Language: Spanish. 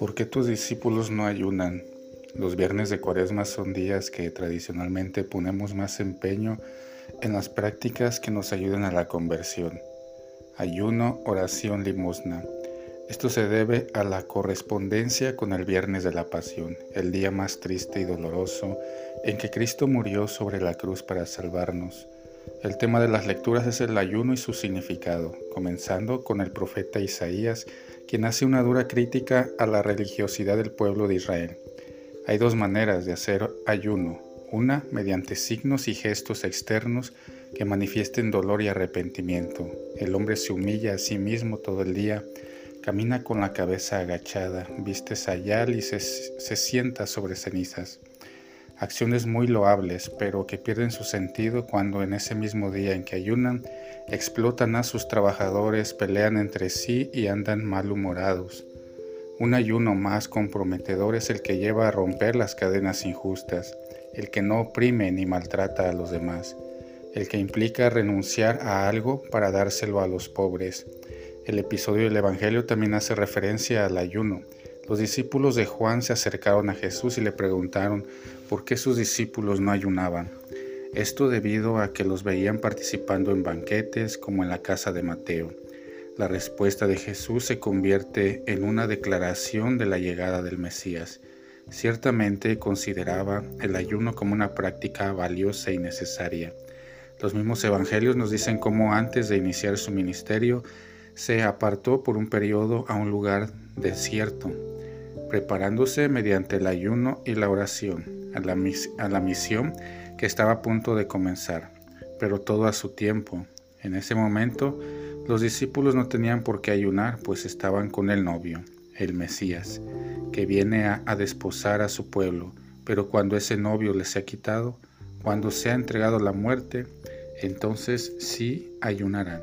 ¿Por qué tus discípulos no ayunan? Los viernes de cuaresma son días que tradicionalmente ponemos más empeño en las prácticas que nos ayudan a la conversión. Ayuno, oración, limosna. Esto se debe a la correspondencia con el viernes de la pasión, el día más triste y doloroso en que Cristo murió sobre la cruz para salvarnos. El tema de las lecturas es el ayuno y su significado, comenzando con el profeta Isaías, quien hace una dura crítica a la religiosidad del pueblo de Israel. Hay dos maneras de hacer ayuno, una mediante signos y gestos externos que manifiesten dolor y arrepentimiento. El hombre se humilla a sí mismo todo el día, camina con la cabeza agachada, viste sayal y se, se sienta sobre cenizas acciones muy loables, pero que pierden su sentido cuando en ese mismo día en que ayunan, explotan a sus trabajadores, pelean entre sí y andan malhumorados. Un ayuno más comprometedor es el que lleva a romper las cadenas injustas, el que no oprime ni maltrata a los demás, el que implica renunciar a algo para dárselo a los pobres. El episodio del Evangelio también hace referencia al ayuno, los discípulos de Juan se acercaron a Jesús y le preguntaron por qué sus discípulos no ayunaban. Esto debido a que los veían participando en banquetes como en la casa de Mateo. La respuesta de Jesús se convierte en una declaración de la llegada del Mesías. Ciertamente consideraba el ayuno como una práctica valiosa y necesaria. Los mismos evangelios nos dicen cómo antes de iniciar su ministerio se apartó por un periodo a un lugar desierto preparándose mediante el ayuno y la oración a la, misión que estaba a punto de comenzar, pero todo a su tiempo. En ese momento, los discípulos no tenían por qué ayunar, pues estaban con el novio, el Mesías, que viene a, desposar a su pueblo, pero cuando ese novio les ha quitado, cuando se ha entregado la muerte, entonces sí ayunarán.